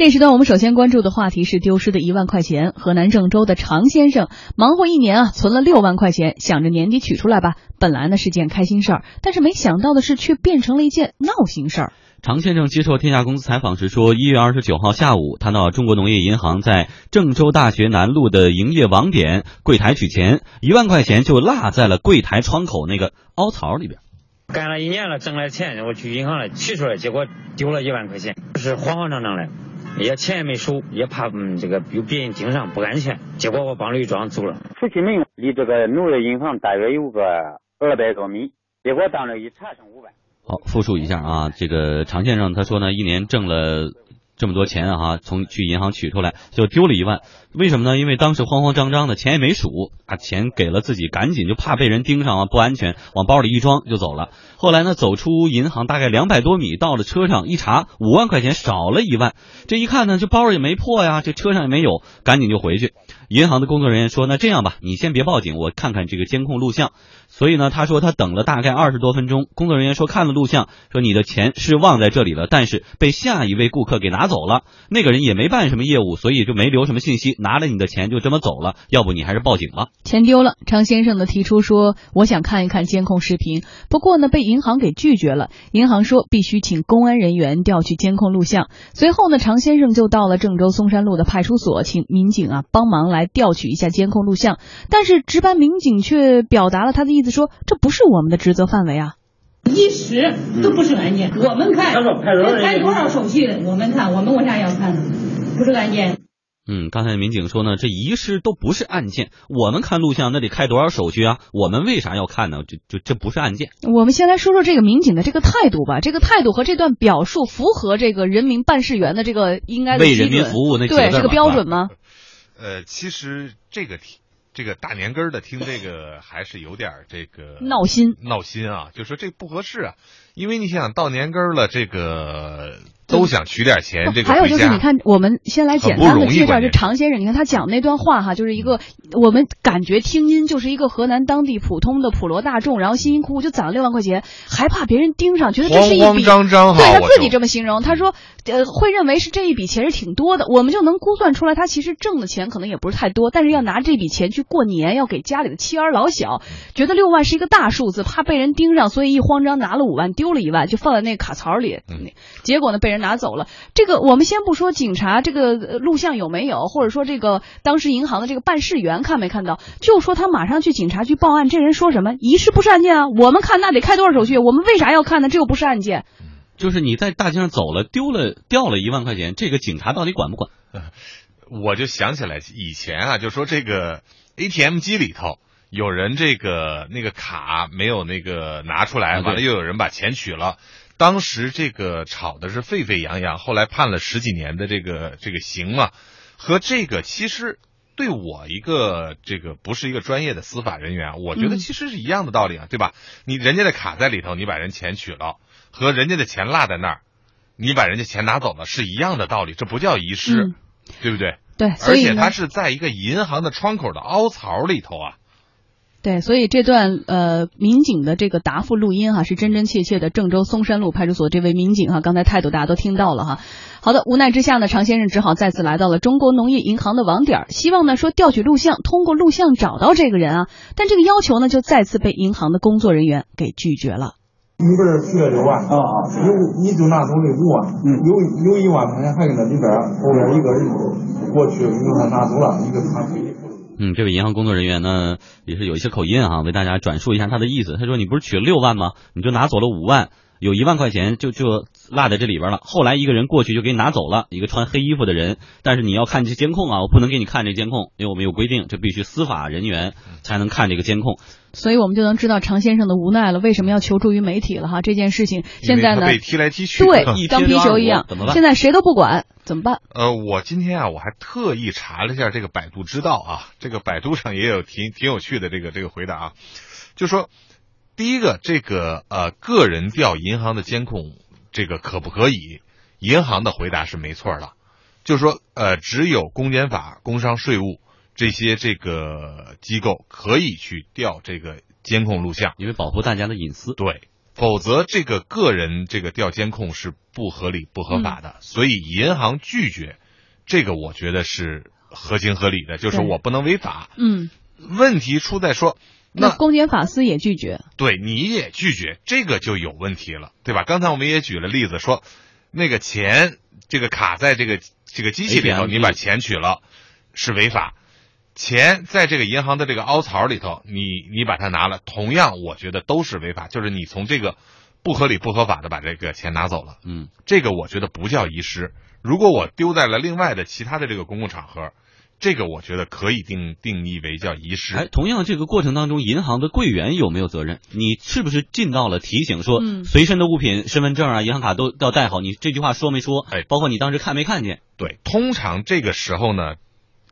这时段我们首先关注的话题是丢失的一万块钱。河南郑州的常先生忙活一年啊，存了六万块钱，想着年底取出来吧。本来呢是件开心事儿，但是没想到的是，却变成了一件闹心事儿。常先生接受天下公司采访时说，一月二十九号下午，他到中国农业银行在郑州大学南路的营业网点柜台取钱，一万块钱就落在了柜台窗口那个凹槽里边。干了一年了，挣了钱，我去银行了取出来，结果丢了一万块钱，是慌慌张张的，也钱也没收，也怕嗯这个有别人盯上不安全，结果我帮吕庄走了。夫妻门离这个农业银行大约有个二百多米，结果到那一查剩五万。好，复述一下啊，这个常先生他说呢，一年挣了。这么多钱啊，从去银行取出来就丢了一万，为什么呢？因为当时慌慌张张的，钱也没数，把钱给了自己，赶紧就怕被人盯上啊，不安全，往包里一装就走了。后来呢，走出银行大概两百多米，到了车上一查，五万块钱少了一万。这一看呢，这包也没破呀，这车上也没有，赶紧就回去。银行的工作人员说：“那这样吧，你先别报警，我看看这个监控录像。”所以呢，他说他等了大概二十多分钟。工作人员说看了录像，说你的钱是忘在这里了，但是被下一位顾客给拿走了。那个人也没办什么业务，所以就没留什么信息，拿了你的钱就这么走了。要不你还是报警吧。钱丢了，张先生呢提出说我想看一看监控视频，不过呢被银行给拒绝了。银行说必须请公安人员调取监控录像。随后呢，常先生就到了郑州嵩山路的派出所，请民警啊帮忙来调取一下监控录像。但是值班民警却表达了他的意。意思说，这不是我们的职责范围啊！一时都不是案件，我们看开多少手续，我们看，我们为啥要看呢？不是案件。嗯，刚才民警说呢，这遗失都不是案件，我们看录像那得开多少手续啊？我们为啥要看呢？就就这不是案件。我们先来说说这个民警的这个态度吧，这个态度和这段表述符合这个人民办事员的这个应该为人民服务那对这个标准吗？呃，其实这个题。这个大年根儿的听这个还是有点这个闹心，闹心啊！就说这不合适啊，因为你想到年根儿了，这个。都想取点钱，这个还有就是，你看，我们先来简单的介绍这常先生。你看他讲那段话哈，就是一个我们感觉听音就是一个河南当地普通的普罗大众，然后辛辛苦苦就攒了六万块钱，还怕别人盯上，觉得这是一笔，张张对他自己这么形容，他说呃会认为是这一笔钱是挺多的，我们就能估算出来他其实挣的钱可能也不是太多，但是要拿这笔钱去过年，要给家里的妻儿老小，觉得六万是一个大数字，怕被人盯上，所以一慌张拿了五万，丢了一万，就放在那个卡槽里，结果呢被人。拿走了这个，我们先不说警察这个录像有没有，或者说这个当时银行的这个办事员看没看到，就说他马上去警察局报案。这人说什么？遗失不是案件啊？我们看那得开多少手续？我们为啥要看呢？这又不是案件。就是你在大街上走了，丢了掉了一万块钱，这个警察到底管不管？我就想起来以前啊，就说这个 ATM 机里头有人这个那个卡没有那个拿出来，完了又有人把钱取了。当时这个吵的是沸沸扬扬，后来判了十几年的这个这个刑嘛，和这个其实对我一个这个不是一个专业的司法人员，我觉得其实是一样的道理啊，对吧？你人家的卡在里头，你把人钱取了，和人家的钱落在那儿，你把人家钱拿走了是一样的道理，这不叫遗失，对不对？对，而且他是在一个银行的窗口的凹槽里头啊。对，所以这段呃民警的这个答复录音哈，是真真切切的郑州嵩山路派出所这位民警哈，刚才态度大家都听到了哈。好的，无奈之下呢，常先生只好再次来到了中国农业银行的网点，希望呢说调取录像，通过录像找到这个人啊。但这个要求呢，就再次被银行的工作人员给拒绝了。你不是取了六万啊？有你就拿走了五万，嗯，有有一万块钱还搁那里边，后边一个人过去给他拿走了，一个他退。嗯，这位银行工作人员呢，也是有一些口音啊，为大家转述一下他的意思。他说：“你不是取了六万吗？你就拿走了五万。”有一万块钱就就落在这里边了。后来一个人过去就给你拿走了，一个穿黑衣服的人。但是你要看这监控啊，我不能给你看这监控，因为我们有规定，这必须司法人员才能看这个监控。所以我们就能知道常先生的无奈了，为什么要求助于媒体了哈？这件事情现在呢，被踢来踢去，对，当皮球一样，怎么办？现在谁都不管，怎么办？呃，我今天啊，我还特意查了一下这个百度知道啊，这个百度上也有挺挺有趣的这个这个回答啊，就说。第一个，这个呃，个人调银行的监控，这个可不可以？银行的回答是没错的，就是说，呃，只有公检法、工商税务这些这个机构可以去调这个监控录像，因为保护大家的隐私。对，否则这个个人这个调监控是不合理、不合法的。所以银行拒绝，这个我觉得是合情合理的，就是我不能违法。嗯，问题出在说，那公检法司也拒绝。对，你也拒绝，这个就有问题了，对吧？刚才我们也举了例子，说那个钱这个卡在这个这个机器里头，你把钱取了是违法。钱在这个银行的这个凹槽里头，你你把它拿了，同样我觉得都是违法，就是你从这个不合理不合法的把这个钱拿走了，嗯，这个我觉得不叫遗失。如果我丢在了另外的其他的这个公共场合，这个我觉得可以定定义为叫遗失。哎，同样这个过程当中，银行的柜员有没有责任？你是不是尽到了提醒说，嗯随身的物品、身份证啊、银行卡都都要带好？你这句话说没说？哎包括你当时看没看见？对，通常这个时候呢，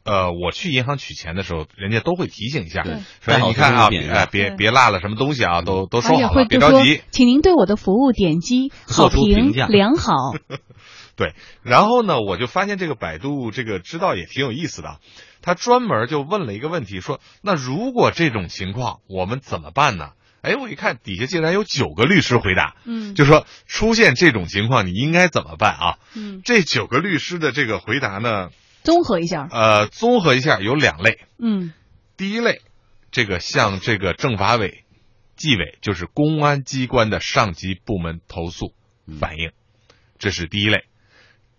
呃，我去银行取钱的时候，人家都会提醒一下，对说你看啊，别哎别别落了什么东西啊，都都收好了，别着急。，请您对我的服务点击好评良好。对，然后呢，我就发现这个百度这个知道也挺有意思的啊，他专门就问了一个问题，说那如果这种情况我们怎么办呢？哎，我一看底下竟然有九个律师回答，嗯就说出现这种情况你应该怎么办啊？嗯，这九个律师的这个回答呢，综合一下。呃，综合一下有两类，嗯第一类，这个向这个政法委、纪委，就是公安机关的上级部门投诉反映，这是第一类。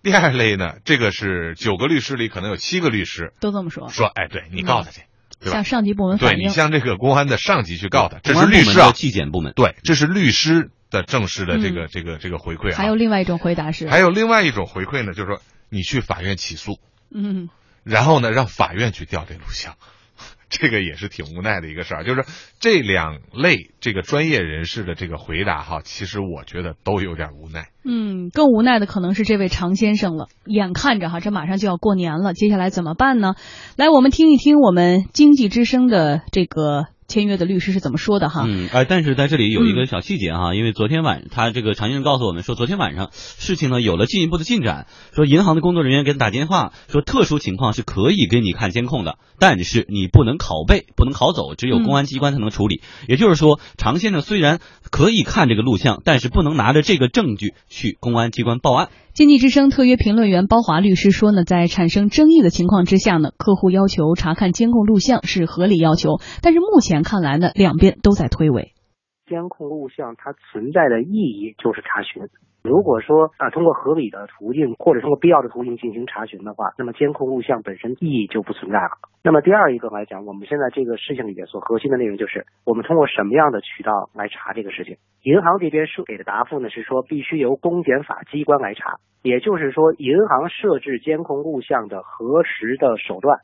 第二类呢，这个是九个律师里可能有七个律师都这么说。说，哎，对你告他去，对吧向？上级部门对反映。你向这个公安的上级去告他，这是律师啊，纪检部门。对，这是律师的正式的这个、这个这个回馈啊。还有另外一种回答是，还有另外一种回馈呢，就是说你去法院起诉，嗯，然后呢，让法院去调这录像，这个也是挺无奈的一个事儿。就是这两类这个专业人士的这个回答哈，其实我觉得都有点无奈。嗯，更无奈的可能是这位常先生了。眼看着哈，这马上就要过年了，接下来怎么办呢？来，我们听一听我们经济之声的这个签约的律师是怎么说的哈。嗯，哎，但是在这里有一个小细节哈，因为昨天晚他这个常先生告诉我们说，昨天晚上事情呢有了进一步的进展，说银行的工作人员给他打电话说，特殊情况是可以给你看监控的，但是你不能拷贝，不能拷走，只有公安机关才能处理。也就是说，常先生虽然可以看这个录像，但是不能拿着这个证据去公安机关报案。经济之声特约评论员包华律师说呢，在产生争议的情况之下呢，客户要求查看监控录像是合理要求，但是目前看来呢，两边都在推诿。监控录像它存在的意义就是查询。如果说啊通过合理的途径或者通过必要的途径进行查询的话，那么监控录像本身意义就不存在了。那么第二一个来讲，我们现在这个事情里面所核心的内容就是我们通过什么样的渠道来查这个事情。银行这边是给的答复呢是说必须由公检法机关来查，也就是说银行设置监控录像的核实的手段。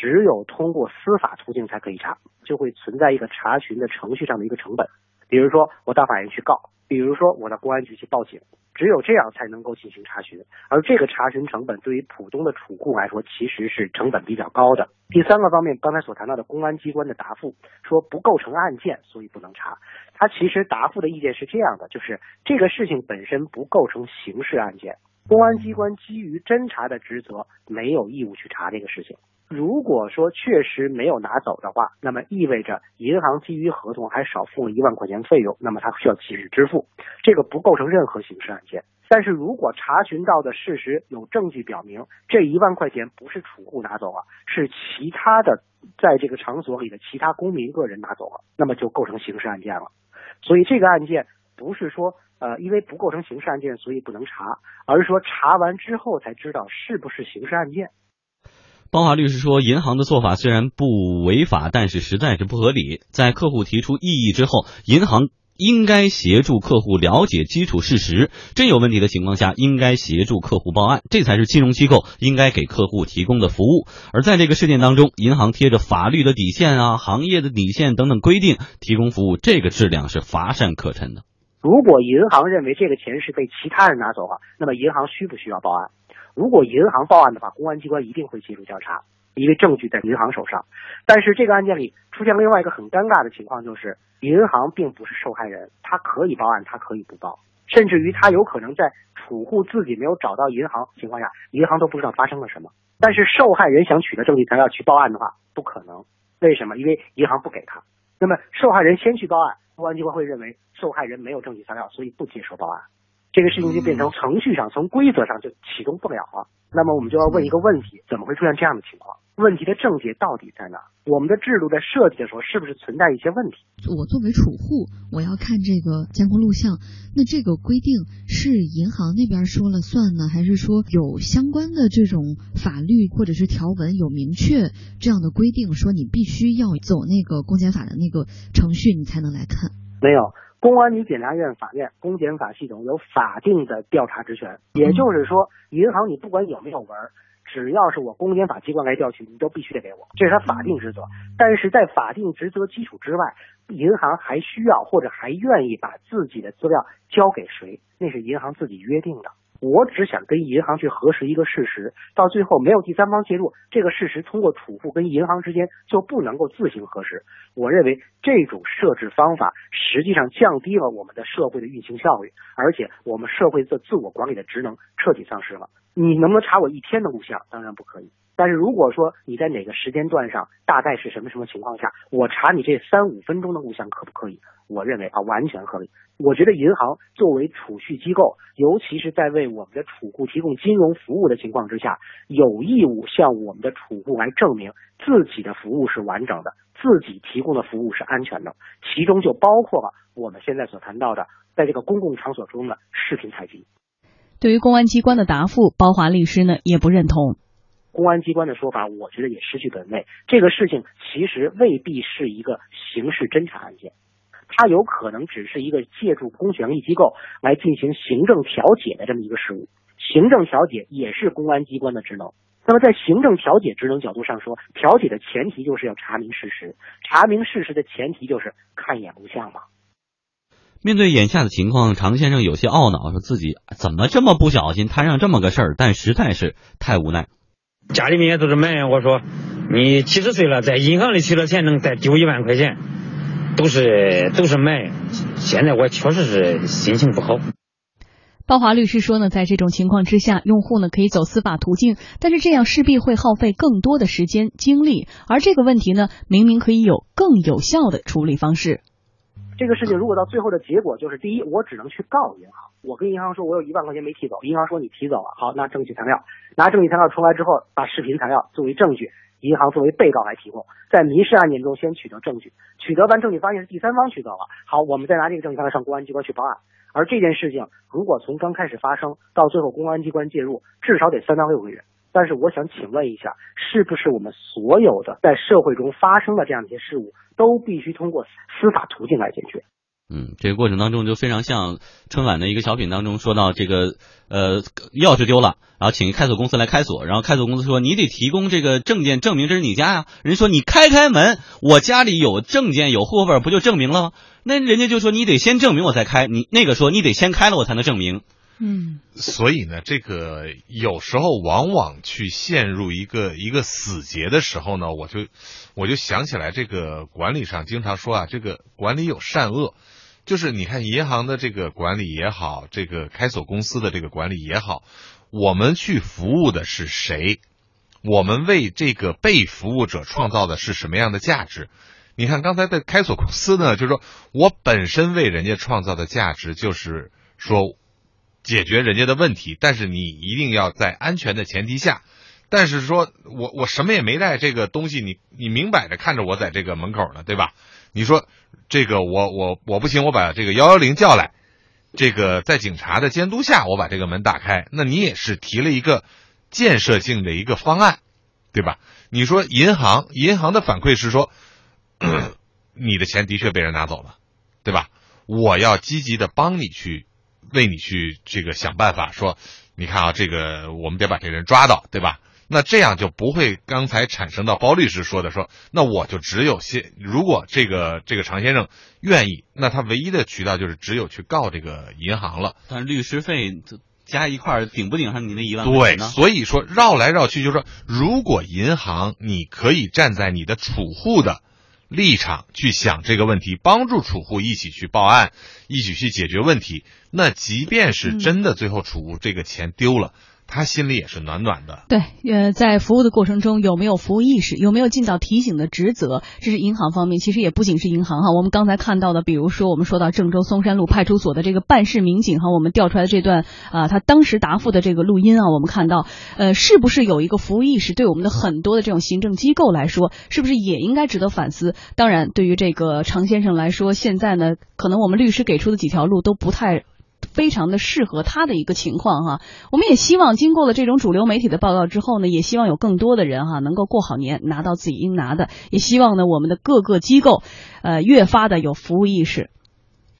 只有通过司法途径才可以查，就会存在一个查询的程序上的一个成本。比如说我到法院去告，比如说我到公安局去报警，只有这样才能够进行查询。而这个查询成本对于普通的储户来说，其实是成本比较高的。第三个方面，刚才所谈到的公安机关的答复说不构成案件，所以不能查。他其实答复的意见是这样的，就是这个事情本身不构成刑事案件，公安机关基于侦查的职责，没有义务去查这个事情。如果说确实没有拿走的话，那么意味着银行基于合同还少付了一万块钱费用，那么他需要及时支付，这个不构成任何刑事案件。但是如果查询到的事实有证据表明这一万块钱不是储户拿走了，是其他的在这个场所里的其他公民个人拿走了，那么就构成刑事案件了。所以这个案件不是说呃因为不构成刑事案件所以不能查，而是说查完之后才知道是不是刑事案件。包华律师说，银行的做法虽然不违法，但是实在是不合理。在客户提出异议之后，银行应该协助客户了解基础事实，真有问题的情况下，应该协助客户报案，这才是金融机构应该给客户提供的服务。而在这个事件当中，银行贴着法律的底线啊、行业的底线等等规定提供服务，这个质量是乏善可陈的。如果银行认为这个钱是被其他人拿走了，那么银行需不需要报案？如果银行报案的话，公安机关一定会介入调查，因为证据在银行手上。但是这个案件里出现另外一个很尴尬的情况，就是银行并不是受害人，他可以报案，他可以不报，甚至于他有可能在储户自己没有找到银行情况下，银行都不知道发生了什么。但是受害人想取得证据，他要去报案的话，不可能。为什么？因为银行不给他。那么受害人先去报案，公安机关会认为受害人没有证据材料，所以不接受报案。这个事情就变成程序上、从规则上就启动不了了。那么我们就要问一个问题：怎么会出现这样的情况？问题的症结到底在哪？我们的制度在设计的时候是不是存在一些问题？我作为储户，我要看这个监控录像，那这个规定是银行那边说了算呢，还是说有相关的这种法律或者是条文有明确这样的规定，说你必须要走那个公检法的那个程序，你才能来看？没有。公安局、检察院、法院、公检法系统有法定的调查职权，也就是说，银行你不管有没有文，只要是我公检法机关来调取，你都必须得给我，这是他法定职责。但是在法定职责基础之外，银行还需要或者还愿意把自己的资料交给谁，那是银行自己约定的。我只想跟银行去核实一个事实，到最后没有第三方介入，这个事实通过储户跟银行之间就不能够自行核实。我认为这种设置方法实际上降低了我们的社会的运行效率，而且我们社会的自我管理的职能彻底丧失了。你能不能查我一天的录像？当然不可以。但是如果说你在哪个时间段上，大概是什么什么情况下，我查你这三五分钟的录像可不可以？我认为啊，完全合理。我觉得银行作为储蓄机构，尤其是在为我们的储户提供金融服务的情况之下，有义务向我们的储户来证明自己的服务是完整的，自己提供的服务是安全的。其中就包括了我们现在所谈到的，在这个公共场所中的视频采集。对于公安机关的答复，包华律师呢也不认同。公安机关的说法，我觉得也失去本位。这个事情其实未必是一个刑事侦查案件，它有可能只是一个借助公权力机构来进行行政调解的这么一个事务。行政调解也是公安机关的职能。那么在行政调解职能角度上说，调解的前提就是要查明事实，查明事实的前提就是看一眼录像嘛。面对眼下的情况，常先生有些懊恼，说自己怎么这么不小心摊上这么个事儿，但实在是太无奈。家里面也都是埋我说，你七十岁了，在银行里取了钱能再丢一万块钱，都是都是埋。现在我确实是心情不好。包华律师说呢，在这种情况之下，用户呢可以走司法途径，但是这样势必会耗费更多的时间精力，而这个问题呢，明明可以有更有效的处理方式。这个事情如果到最后的结果就是，第一，我只能去告银行。我跟银行说，我有一万块钱没提走，银行说你提走了，好，拿证据材料，拿证据材料出来之后，把视频材料作为证据，银行作为被告来提供，在民事案件中先取得证据，取得完证据发现是第三方取得了，好，我们再拿这个证据材料上公安机关去报案。而这件事情如果从刚开始发生到最后公安机关介入，至少得三到六个月。但是我想请问一下，是不是我们所有的在社会中发生的这样一些事物，都必须通过司法途径来解决？嗯，这个过程当中就非常像春晚的一个小品当中说到这个呃钥匙丢了，然后请开锁公司来开锁，然后开锁公司说你得提供这个证件证明这是你家呀，人说你开开门，我家里有证件有户口本不就证明了吗？那人家就说你得先证明我再开，你那个说你得先开了我才能证明。嗯，所以呢，这个有时候往往去陷入一个一个死结的时候呢，我就我就想起来这个管理上经常说啊，这个管理有善恶，就是你看银行的这个管理也好，这个开锁公司的这个管理也好，我们去服务的是谁？我们为这个被服务者创造的是什么样的价值？你看刚才的开锁公司呢，就是说我本身为人家创造的价值就是说。解决人家的问题，但是你一定要在安全的前提下。但是说我我什么也没带，这个东西你你明摆着看着我在这个门口呢，对吧？你说这个我我我不行，我把这个幺幺零叫来，这个在警察的监督下，我把这个门打开，那你也是提了一个建设性的一个方案，对吧？你说银行银行的反馈是说，你的钱的确被人拿走了，对吧？我要积极的帮你去。为你去这个想办法，说，你看啊，这个我们得把这人抓到，对吧？那这样就不会刚才产生到包律师说的，说那我就只有先，如果这个这个常先生愿意，那他唯一的渠道就是只有去告这个银行了。但是律师费加一块顶不顶上你那一万块钱呢？对，所以说绕来绕去，就是说，如果银行你可以站在你的储户的。立场去想这个问题，帮助储户一起去报案，一起去解决问题。那即便是真的最后储户这个钱丢了，他心里也是暖暖的。对，呃，在服务的过程中有没有服务意识，有没有尽到提醒的职责，这是银行方面。其实也不仅是银行哈，我们刚才看到的，比如说我们说到郑州松山路派出所的这个办事民警哈，我们调出来的这段啊，他当时答复的这个录音啊，我们看到，呃，是不是有一个服务意识？对我们的很多的这种行政机构来说，是不是也应该值得反思？当然，对于这个常先生来说，现在呢，可能我们律师给出的几条路都不太。非常的适合他的一个情况哈，我们也希望经过了这种主流媒体的报道之后呢，也希望有更多的人哈能够过好年，拿到自己应拿的，也希望呢我们的各个机构，呃越发的有服务意识。